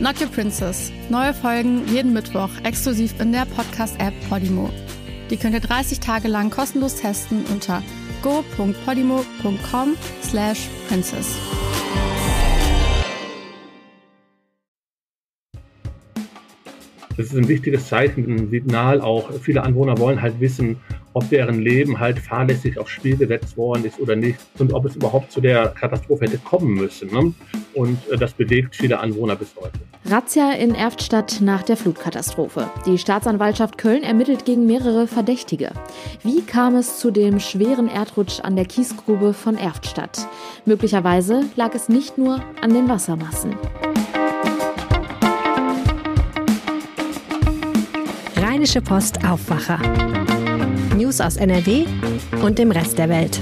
Not Your Princess. Neue Folgen jeden Mittwoch exklusiv in der Podcast-App Podimo. Die könnt ihr 30 Tage lang kostenlos testen unter go.podimo.com slash princess. Das ist ein wichtiges Zeichen, ein Signal auch. Viele Anwohner wollen halt wissen, ob deren Leben halt fahrlässig aufs Spiel gesetzt worden ist oder nicht und ob es überhaupt zu der Katastrophe hätte kommen müssen. Ne? Und äh, das bewegt viele Anwohner bis heute. Razzia in Erftstadt nach der Flutkatastrophe. Die Staatsanwaltschaft Köln ermittelt gegen mehrere Verdächtige. Wie kam es zu dem schweren Erdrutsch an der Kiesgrube von Erftstadt? Möglicherweise lag es nicht nur an den Wassermassen. Rheinische Post Aufwacher. News aus NRW und dem Rest der Welt.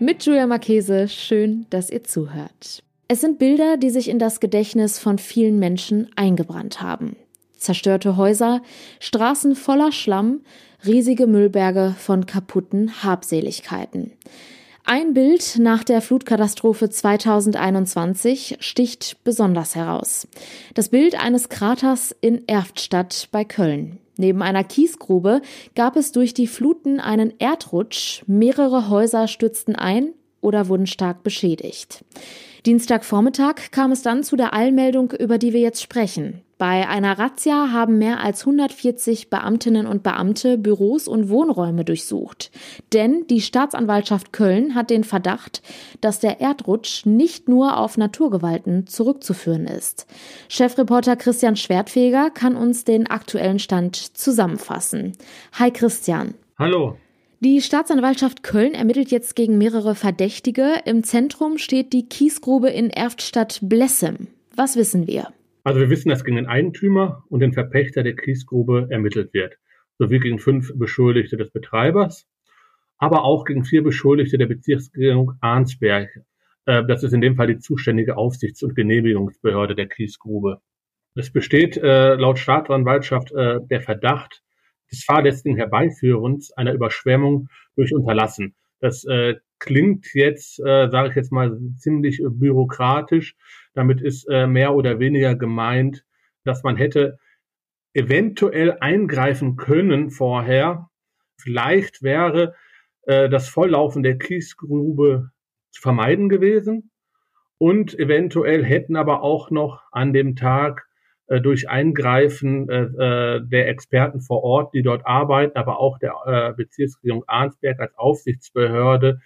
Mit Julia Marchese, schön, dass ihr zuhört. Es sind Bilder, die sich in das Gedächtnis von vielen Menschen eingebrannt haben. Zerstörte Häuser, Straßen voller Schlamm, riesige Müllberge von kaputten Habseligkeiten. Ein Bild nach der Flutkatastrophe 2021 sticht besonders heraus. Das Bild eines Kraters in Erftstadt bei Köln. Neben einer Kiesgrube gab es durch die Fluten einen Erdrutsch, mehrere Häuser stürzten ein oder wurden stark beschädigt. Dienstagvormittag kam es dann zu der Allmeldung, über die wir jetzt sprechen. Bei einer Razzia haben mehr als 140 Beamtinnen und Beamte Büros und Wohnräume durchsucht. Denn die Staatsanwaltschaft Köln hat den Verdacht, dass der Erdrutsch nicht nur auf Naturgewalten zurückzuführen ist. Chefreporter Christian Schwertfeger kann uns den aktuellen Stand zusammenfassen. Hi Christian. Hallo. Die Staatsanwaltschaft Köln ermittelt jetzt gegen mehrere Verdächtige. Im Zentrum steht die Kiesgrube in Erftstadt-Blessem. Was wissen wir? Also wir wissen, dass gegen den Eigentümer und den Verpächter der Kiesgrube ermittelt wird, sowie gegen fünf Beschuldigte des Betreibers, aber auch gegen vier Beschuldigte der Bezirksregierung Arnsberg. Äh, das ist in dem Fall die zuständige Aufsichts- und Genehmigungsbehörde der Kiesgrube. Es besteht äh, laut Staatsanwaltschaft äh, der Verdacht, des fahrlässigen Herbeiführens einer Überschwemmung durch Unterlassen. Das klingt jetzt, äh, sage ich jetzt mal, ziemlich äh, bürokratisch. Damit ist äh, mehr oder weniger gemeint, dass man hätte eventuell eingreifen können vorher. Vielleicht wäre äh, das Volllaufen der Kiesgrube zu vermeiden gewesen. Und eventuell hätten aber auch noch an dem Tag äh, durch Eingreifen äh, äh, der Experten vor Ort, die dort arbeiten, aber auch der äh, Bezirksregierung Arnsberg als Aufsichtsbehörde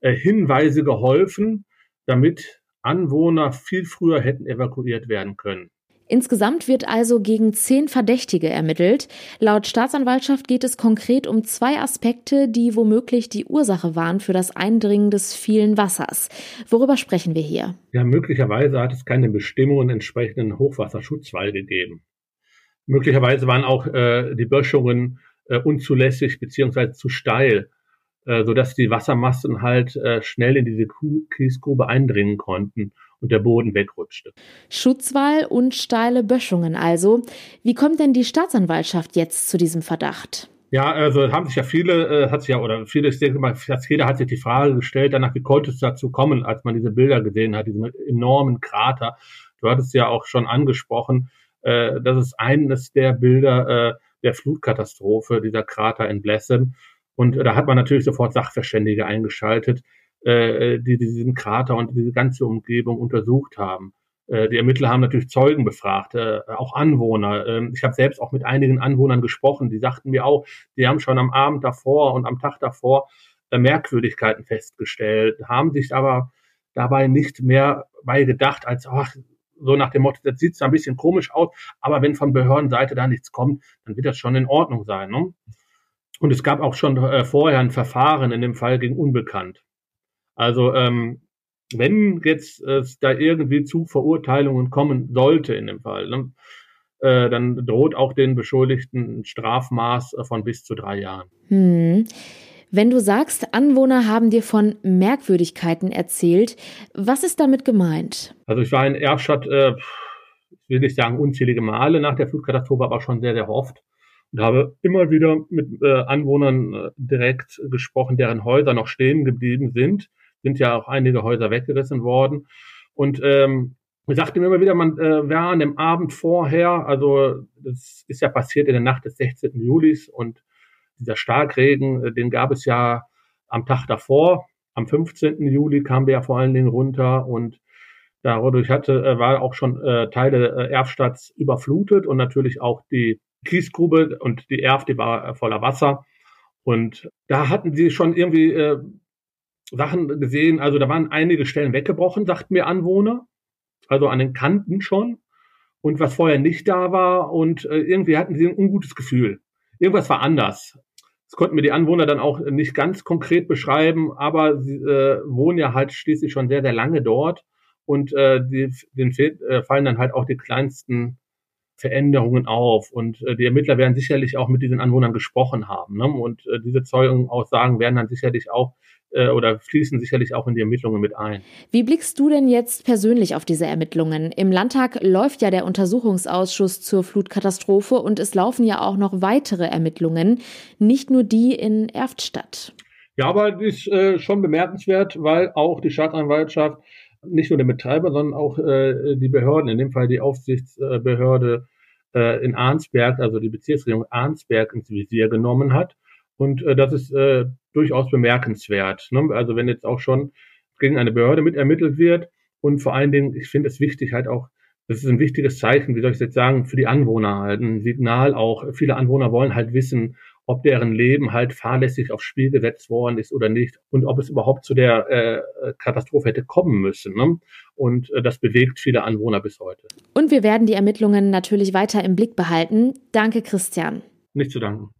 äh, Hinweise geholfen, damit Anwohner viel früher hätten evakuiert werden können. Insgesamt wird also gegen zehn Verdächtige ermittelt. Laut Staatsanwaltschaft geht es konkret um zwei Aspekte, die womöglich die Ursache waren für das Eindringen des vielen Wassers. Worüber sprechen wir hier? Ja, möglicherweise hat es keine Bestimmungen entsprechenden Hochwasserschutzwall gegeben. Möglicherweise waren auch äh, die Böschungen äh, unzulässig beziehungsweise zu steil, äh, sodass die Wassermassen halt äh, schnell in diese Kiesgrube eindringen konnten und der Boden wegrutschte. Schutzwall und steile Böschungen also. Wie kommt denn die Staatsanwaltschaft jetzt zu diesem Verdacht? Ja, also haben sich ja viele, äh, hat sich ja, oder viele, ich denke mal, fast jeder hat sich die Frage gestellt, danach, wie konnte es dazu kommen, als man diese Bilder gesehen hat, diesen enormen Krater. Du hattest ja auch schon angesprochen, äh, das ist eines der Bilder äh, der Flutkatastrophe, dieser Krater in Blessen. Und äh, da hat man natürlich sofort Sachverständige eingeschaltet, äh, die diesen Krater und diese ganze Umgebung untersucht haben. Äh, die Ermittler haben natürlich Zeugen befragt, äh, auch Anwohner. Ähm, ich habe selbst auch mit einigen Anwohnern gesprochen, die sagten mir auch, die haben schon am Abend davor und am Tag davor äh, Merkwürdigkeiten festgestellt, haben sich aber dabei nicht mehr bei gedacht, als ach, so nach dem Motto, das sieht zwar ein bisschen komisch aus, aber wenn von Behördenseite da nichts kommt, dann wird das schon in Ordnung sein. Ne? Und es gab auch schon äh, vorher ein Verfahren in dem Fall gegen Unbekannt. Also ähm, wenn jetzt es da irgendwie zu Verurteilungen kommen sollte in dem Fall, ne, äh, dann droht auch den Beschuldigten ein Strafmaß von bis zu drei Jahren. Hm. Wenn du sagst, Anwohner haben dir von Merkwürdigkeiten erzählt, was ist damit gemeint? Also ich war in Erfstadt, äh, ich will nicht sagen unzählige Male nach der Flutkatastrophe, aber schon sehr, sehr oft und habe immer wieder mit äh, Anwohnern äh, direkt gesprochen, deren Häuser noch stehen geblieben sind. Sind ja auch einige Häuser weggerissen worden. Und ähm, ich sagte mir immer wieder, man äh, wäre an dem Abend vorher, also das ist ja passiert in der Nacht des 16. Julis und dieser Starkregen, äh, den gab es ja am Tag davor. Am 15. Juli kam der ja vor allen Dingen runter und dadurch hatte, äh, war auch schon äh, Teile äh, Erfstadts überflutet und natürlich auch die Kiesgrube und die Erf, die war äh, voller Wasser. Und da hatten sie schon irgendwie äh, Sachen gesehen, also da waren einige Stellen weggebrochen, sagten mir Anwohner, also an den Kanten schon. Und was vorher nicht da war und äh, irgendwie hatten sie ein ungutes Gefühl. Irgendwas war anders. Das konnten mir die Anwohner dann auch nicht ganz konkret beschreiben, aber sie äh, wohnen ja halt schließlich schon sehr, sehr lange dort und äh, die, denen äh, fallen dann halt auch die kleinsten Veränderungen auf. Und äh, die Ermittler werden sicherlich auch mit diesen Anwohnern gesprochen haben. Ne? Und äh, diese Zeugenaussagen werden dann sicherlich auch oder fließen sicherlich auch in die Ermittlungen mit ein. Wie blickst du denn jetzt persönlich auf diese Ermittlungen? Im Landtag läuft ja der Untersuchungsausschuss zur Flutkatastrophe und es laufen ja auch noch weitere Ermittlungen, nicht nur die in Erftstadt. Ja, aber das ist äh, schon bemerkenswert, weil auch die Staatsanwaltschaft nicht nur der Betreiber, sondern auch äh, die Behörden, in dem Fall die Aufsichtsbehörde äh, in Arnsberg, also die Bezirksregierung Arnsberg ins Visier genommen hat. Und äh, das ist äh, durchaus bemerkenswert. Ne? Also wenn jetzt auch schon gegen eine Behörde mit ermittelt wird und vor allen Dingen, ich finde es wichtig halt auch, das ist ein wichtiges Zeichen, wie soll ich jetzt sagen, für die Anwohner halt, ein Signal auch. Viele Anwohner wollen halt wissen, ob deren Leben halt fahrlässig aufs Spiel gesetzt worden ist oder nicht und ob es überhaupt zu der äh, Katastrophe hätte kommen müssen. Ne? Und äh, das bewegt viele Anwohner bis heute. Und wir werden die Ermittlungen natürlich weiter im Blick behalten. Danke, Christian. Nicht zu danken.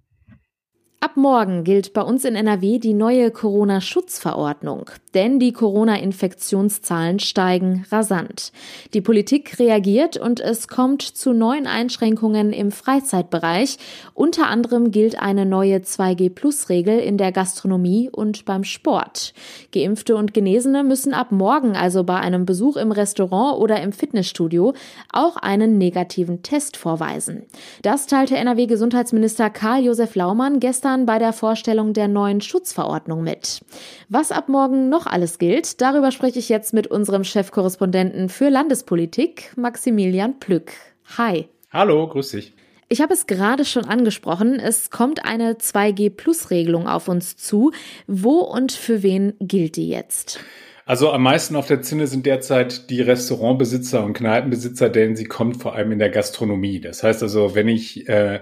Ab morgen gilt bei uns in NRW die neue Corona-Schutzverordnung, denn die Corona-Infektionszahlen steigen rasant. Die Politik reagiert und es kommt zu neuen Einschränkungen im Freizeitbereich. Unter anderem gilt eine neue 2G-Plus-Regel in der Gastronomie und beim Sport. Geimpfte und Genesene müssen ab morgen also bei einem Besuch im Restaurant oder im Fitnessstudio auch einen negativen Test vorweisen. Das teilte NRW-Gesundheitsminister Karl-Josef Laumann gestern gestern bei der Vorstellung der neuen Schutzverordnung mit. Was ab morgen noch alles gilt, darüber spreche ich jetzt mit unserem Chefkorrespondenten für Landespolitik, Maximilian Plück. Hi. Hallo, grüß dich. Ich habe es gerade schon angesprochen, es kommt eine 2G-Plus-Regelung auf uns zu. Wo und für wen gilt die jetzt? Also am meisten auf der Zinne sind derzeit die Restaurantbesitzer und Kneipenbesitzer, denn sie kommt vor allem in der Gastronomie. Das heißt also, wenn ich äh,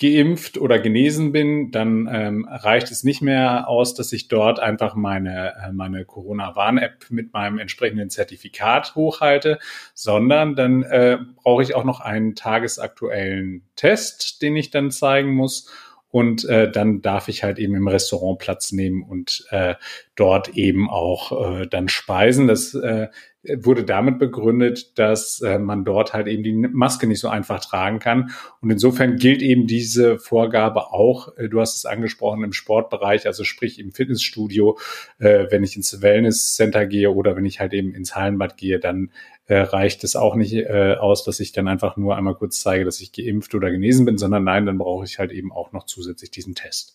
geimpft oder genesen bin, dann ähm, reicht es nicht mehr aus, dass ich dort einfach meine, äh, meine Corona-Warn-App mit meinem entsprechenden Zertifikat hochhalte, sondern dann äh, brauche ich auch noch einen tagesaktuellen Test, den ich dann zeigen muss und äh, dann darf ich halt eben im Restaurant Platz nehmen und äh, dort eben auch äh, dann speisen. Das äh, wurde damit begründet, dass äh, man dort halt eben die Maske nicht so einfach tragen kann. Und insofern gilt eben diese Vorgabe auch, äh, du hast es angesprochen, im Sportbereich, also sprich im Fitnessstudio, äh, wenn ich ins Wellness-Center gehe oder wenn ich halt eben ins Hallenbad gehe, dann äh, reicht es auch nicht äh, aus, dass ich dann einfach nur einmal kurz zeige, dass ich geimpft oder genesen bin, sondern nein, dann brauche ich halt eben auch noch zusätzlich diesen Test.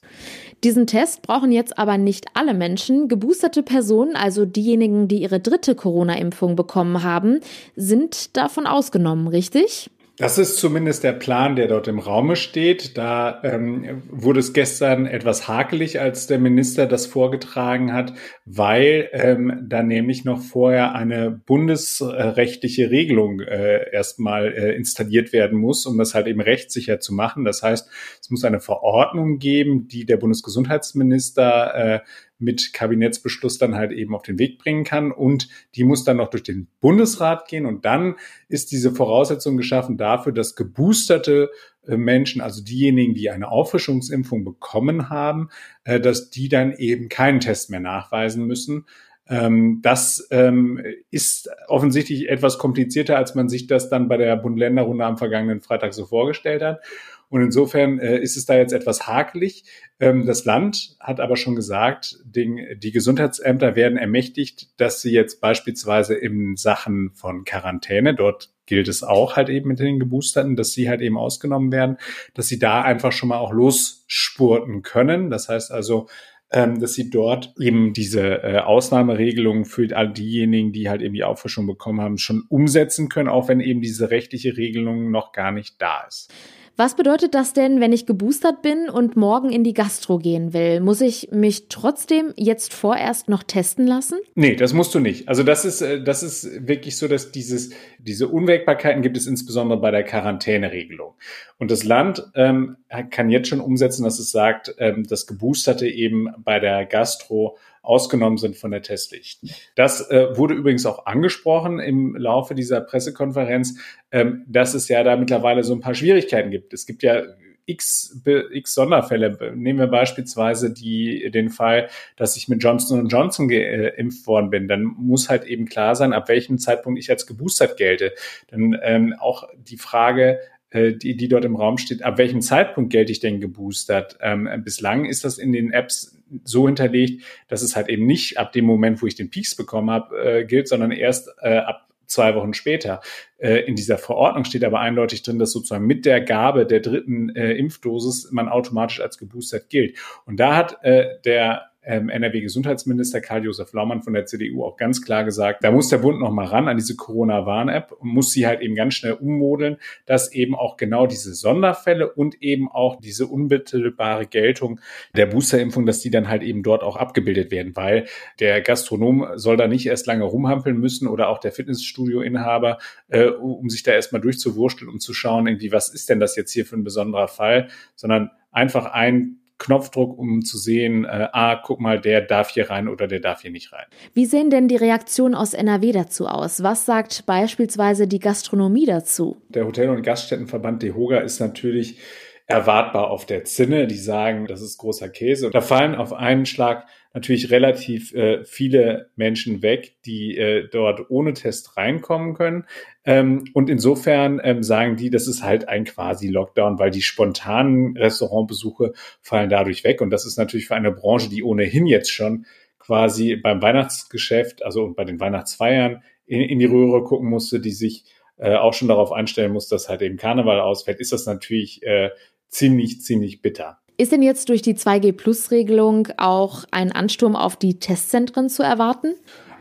Diesen Test brauchen jetzt aber nicht alle Menschen. Geboosterte Personen, also diejenigen, die ihre dritte Corona-Impfung bekommen haben, sind davon ausgenommen, richtig? Das ist zumindest der Plan, der dort im Raume steht. Da ähm, wurde es gestern etwas hakelig, als der Minister das vorgetragen hat, weil ähm, da nämlich noch vorher eine bundesrechtliche Regelung äh, erstmal äh, installiert werden muss, um das halt eben rechtssicher zu machen. Das heißt, es muss eine Verordnung geben, die der Bundesgesundheitsminister äh, mit Kabinettsbeschluss dann halt eben auf den Weg bringen kann. Und die muss dann noch durch den Bundesrat gehen. Und dann ist diese Voraussetzung geschaffen dafür, dass geboosterte äh, Menschen, also diejenigen, die eine Auffrischungsimpfung bekommen haben, äh, dass die dann eben keinen Test mehr nachweisen müssen. Ähm, das ähm, ist offensichtlich etwas komplizierter, als man sich das dann bei der Bund-Länder-Runde am vergangenen Freitag so vorgestellt hat. Und insofern äh, ist es da jetzt etwas hakelig. Ähm, das Land hat aber schon gesagt, die Gesundheitsämter werden ermächtigt, dass sie jetzt beispielsweise in Sachen von Quarantäne, dort gilt es auch halt eben mit den Geboosterten, dass sie halt eben ausgenommen werden, dass sie da einfach schon mal auch losspurten können. Das heißt also, ähm, dass sie dort eben diese äh, Ausnahmeregelungen für all diejenigen, die halt eben die Auffrischung bekommen haben, schon umsetzen können, auch wenn eben diese rechtliche Regelung noch gar nicht da ist. Was bedeutet das denn, wenn ich geboostert bin und morgen in die Gastro gehen will? Muss ich mich trotzdem jetzt vorerst noch testen lassen? Nee, das musst du nicht. Also das ist, äh, das ist wirklich so, dass dieses, diese Unwägbarkeiten gibt es insbesondere bei der Quarantäneregelung. Und das Land ähm, kann jetzt schon umsetzen, dass es sagt, ähm, dass Geboosterte eben bei der Gastro ausgenommen sind von der Testpflicht. Das äh, wurde übrigens auch angesprochen im Laufe dieser Pressekonferenz, ähm, dass es ja da mittlerweile so ein paar Schwierigkeiten gibt. Es gibt ja x, x Sonderfälle. Nehmen wir beispielsweise die, den Fall, dass ich mit Johnson Johnson geimpft worden bin. Dann muss halt eben klar sein, ab welchem Zeitpunkt ich als geboostert gelte. Dann ähm, auch die Frage, äh, die, die dort im Raum steht, ab welchem Zeitpunkt gelte ich denn geboostert? Ähm, bislang ist das in den Apps so hinterlegt, dass es halt eben nicht ab dem Moment, wo ich den Peaks bekommen habe, äh, gilt, sondern erst äh, ab zwei Wochen später. Äh, in dieser Verordnung steht aber eindeutig drin, dass sozusagen mit der Gabe der dritten äh, Impfdosis man automatisch als geboostert gilt. Und da hat äh, der ähm, NRW-Gesundheitsminister Karl-Josef Laumann von der CDU auch ganz klar gesagt, da muss der Bund noch mal ran an diese Corona-Warn-App und muss sie halt eben ganz schnell ummodeln, dass eben auch genau diese Sonderfälle und eben auch diese unmittelbare Geltung der Boosterimpfung, dass die dann halt eben dort auch abgebildet werden, weil der Gastronom soll da nicht erst lange rumhampeln müssen oder auch der Fitnessstudio-Inhaber, äh, um sich da erstmal durchzuwursteln, um zu schauen, irgendwie, was ist denn das jetzt hier für ein besonderer Fall, sondern einfach ein Knopfdruck, um zu sehen, äh, ah, guck mal, der darf hier rein oder der darf hier nicht rein. Wie sehen denn die Reaktionen aus NRW dazu aus? Was sagt beispielsweise die Gastronomie dazu? Der Hotel- und Gaststättenverband DEHOGA ist natürlich erwartbar auf der Zinne. Die sagen, das ist großer Käse. Da fallen auf einen Schlag natürlich relativ äh, viele Menschen weg, die äh, dort ohne Test reinkommen können. Ähm, und insofern ähm, sagen die, das ist halt ein quasi Lockdown, weil die spontanen Restaurantbesuche fallen dadurch weg. Und das ist natürlich für eine Branche, die ohnehin jetzt schon quasi beim Weihnachtsgeschäft, also und bei den Weihnachtsfeiern in, in die Röhre gucken musste, die sich äh, auch schon darauf einstellen muss, dass halt eben Karneval ausfällt, ist das natürlich äh, ziemlich, ziemlich bitter. Ist denn jetzt durch die 2G-Plus-Regelung auch ein Ansturm auf die Testzentren zu erwarten?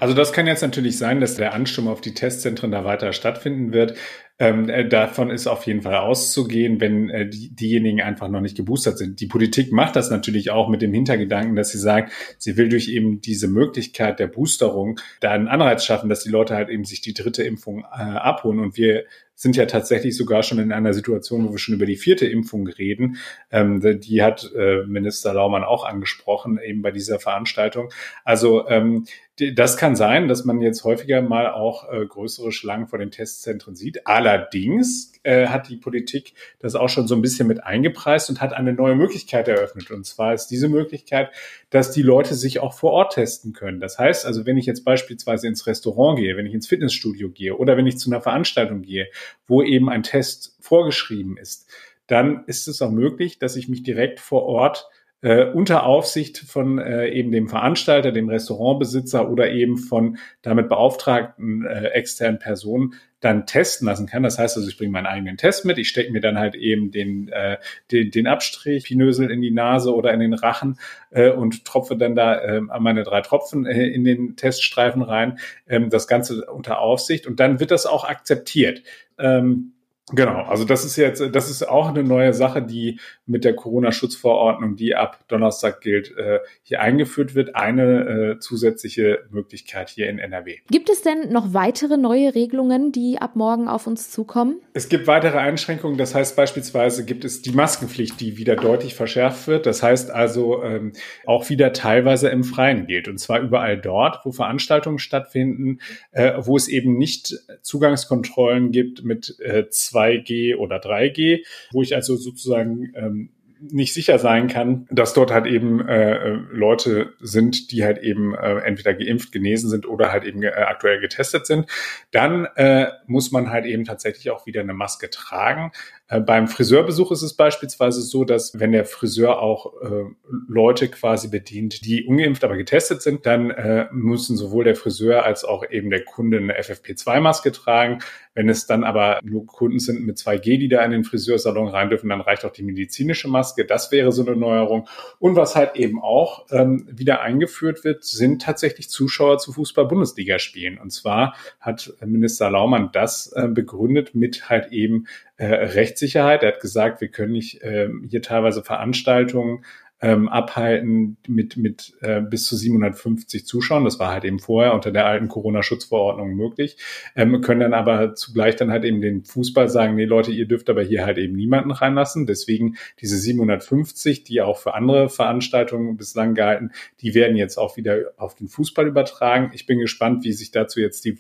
Also das kann jetzt natürlich sein, dass der Ansturm auf die Testzentren da weiter stattfinden wird. Ähm, äh, davon ist auf jeden Fall auszugehen, wenn äh, die, diejenigen einfach noch nicht geboostert sind. Die Politik macht das natürlich auch mit dem Hintergedanken, dass sie sagt, sie will durch eben diese Möglichkeit der Boosterung da einen Anreiz schaffen, dass die Leute halt eben sich die dritte Impfung äh, abholen. Und wir sind ja tatsächlich sogar schon in einer Situation, wo wir schon über die vierte Impfung reden. Ähm, die hat äh, Minister Laumann auch angesprochen, eben bei dieser Veranstaltung. Also ähm, das kann sein, dass man jetzt häufiger mal auch äh, größere Schlangen vor den Testzentren sieht. Allerdings äh, hat die Politik das auch schon so ein bisschen mit eingepreist und hat eine neue Möglichkeit eröffnet. Und zwar ist diese Möglichkeit, dass die Leute sich auch vor Ort testen können. Das heißt also, wenn ich jetzt beispielsweise ins Restaurant gehe, wenn ich ins Fitnessstudio gehe oder wenn ich zu einer Veranstaltung gehe, wo eben ein Test vorgeschrieben ist, dann ist es auch möglich, dass ich mich direkt vor Ort äh, unter Aufsicht von äh, eben dem Veranstalter, dem Restaurantbesitzer oder eben von damit beauftragten äh, externen Personen dann testen lassen kann. Das heißt also, ich bringe meinen eigenen Test mit, ich stecke mir dann halt eben den, äh, den, den Abstrich, Pinösel in die Nase oder in den Rachen äh, und tropfe dann da äh, meine drei Tropfen äh, in den Teststreifen rein. Ähm, das Ganze unter Aufsicht und dann wird das auch akzeptiert. Ähm, Genau, also das ist jetzt, das ist auch eine neue Sache, die mit der Corona-Schutzverordnung, die ab Donnerstag gilt, äh, hier eingeführt wird. Eine äh, zusätzliche Möglichkeit hier in NRW. Gibt es denn noch weitere neue Regelungen, die ab morgen auf uns zukommen? Es gibt weitere Einschränkungen. Das heißt beispielsweise gibt es die Maskenpflicht, die wieder deutlich verschärft wird. Das heißt also ähm, auch wieder teilweise im Freien gilt. Und zwar überall dort, wo Veranstaltungen stattfinden, äh, wo es eben nicht Zugangskontrollen gibt mit äh, 2G oder 3G, wo ich also sozusagen ähm, nicht sicher sein kann, dass dort halt eben äh, Leute sind, die halt eben äh, entweder geimpft, genesen sind oder halt eben äh, aktuell getestet sind, dann äh, muss man halt eben tatsächlich auch wieder eine Maske tragen. Äh, beim Friseurbesuch ist es beispielsweise so, dass wenn der Friseur auch äh, Leute quasi bedient, die ungeimpft, aber getestet sind, dann äh, müssen sowohl der Friseur als auch eben der Kunde eine FFP2-Maske tragen. Wenn es dann aber nur Kunden sind mit 2G, die da in den Friseursalon rein dürfen, dann reicht auch die medizinische Maske. Das wäre so eine Neuerung. Und was halt eben auch ähm, wieder eingeführt wird, sind tatsächlich Zuschauer zu Fußball-Bundesliga-Spielen. Und zwar hat Minister Laumann das äh, begründet mit halt eben äh, Rechtssicherheit. Er hat gesagt, wir können nicht äh, hier teilweise Veranstaltungen ähm, abhalten mit, mit äh, bis zu 750 Zuschauern. Das war halt eben vorher unter der alten Corona-Schutzverordnung möglich. Ähm, können dann aber zugleich dann halt eben den Fußball sagen, nee Leute, ihr dürft aber hier halt eben niemanden reinlassen. Deswegen diese 750, die auch für andere Veranstaltungen bislang gehalten, die werden jetzt auch wieder auf den Fußball übertragen. Ich bin gespannt, wie sich dazu jetzt die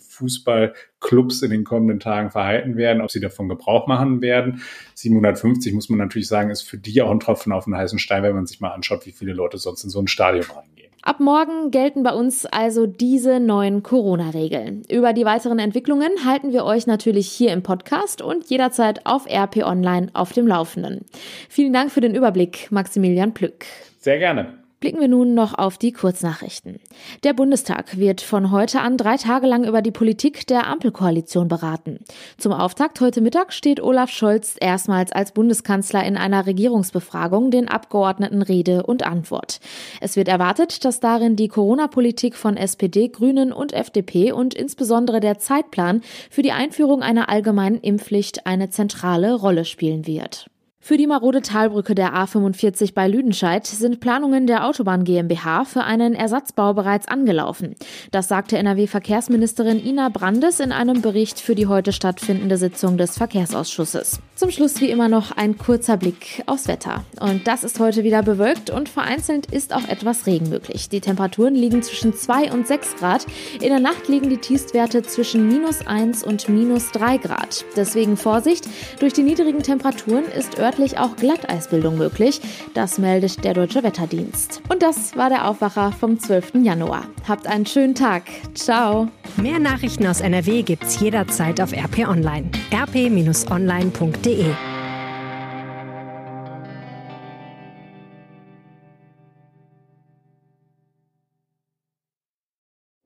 Fußballclubs in den kommenden Tagen verhalten werden, ob sie davon Gebrauch machen werden. 750 muss man natürlich sagen, ist für die auch ein Tropfen auf den heißen Stein, wenn man sich mal anschaut, wie viele Leute sonst in so ein Stadion reingehen. Ab morgen gelten bei uns also diese neuen Corona-Regeln. Über die weiteren Entwicklungen halten wir euch natürlich hier im Podcast und jederzeit auf RP Online auf dem Laufenden. Vielen Dank für den Überblick, Maximilian Plück. Sehr gerne. Blicken wir nun noch auf die Kurznachrichten. Der Bundestag wird von heute an drei Tage lang über die Politik der Ampelkoalition beraten. Zum Auftakt heute Mittag steht Olaf Scholz erstmals als Bundeskanzler in einer Regierungsbefragung den Abgeordneten Rede und Antwort. Es wird erwartet, dass darin die Corona-Politik von SPD, Grünen und FDP und insbesondere der Zeitplan für die Einführung einer allgemeinen Impfpflicht eine zentrale Rolle spielen wird. Für die marode Talbrücke der A45 bei Lüdenscheid sind Planungen der Autobahn GmbH für einen Ersatzbau bereits angelaufen. Das sagte NRW-Verkehrsministerin Ina Brandes in einem Bericht für die heute stattfindende Sitzung des Verkehrsausschusses. Zum Schluss wie immer noch ein kurzer Blick aufs Wetter. Und das ist heute wieder bewölkt und vereinzelt ist auch etwas Regen möglich. Die Temperaturen liegen zwischen 2 und 6 Grad. In der Nacht liegen die Tiefstwerte zwischen minus 1 und minus 3 Grad. Deswegen Vorsicht, durch die niedrigen Temperaturen ist örtlich auch Glatteisbildung möglich. Das meldet der Deutsche Wetterdienst. Und das war der Aufwacher vom 12. Januar. Habt einen schönen Tag. Ciao. Mehr Nachrichten aus NRW gibt's jederzeit auf RP Online. rp-online.de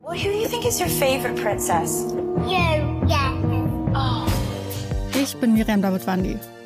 Well, who do you think is your favorite princess? You, yeah. Oh. Ich bin Miriam Davidwandi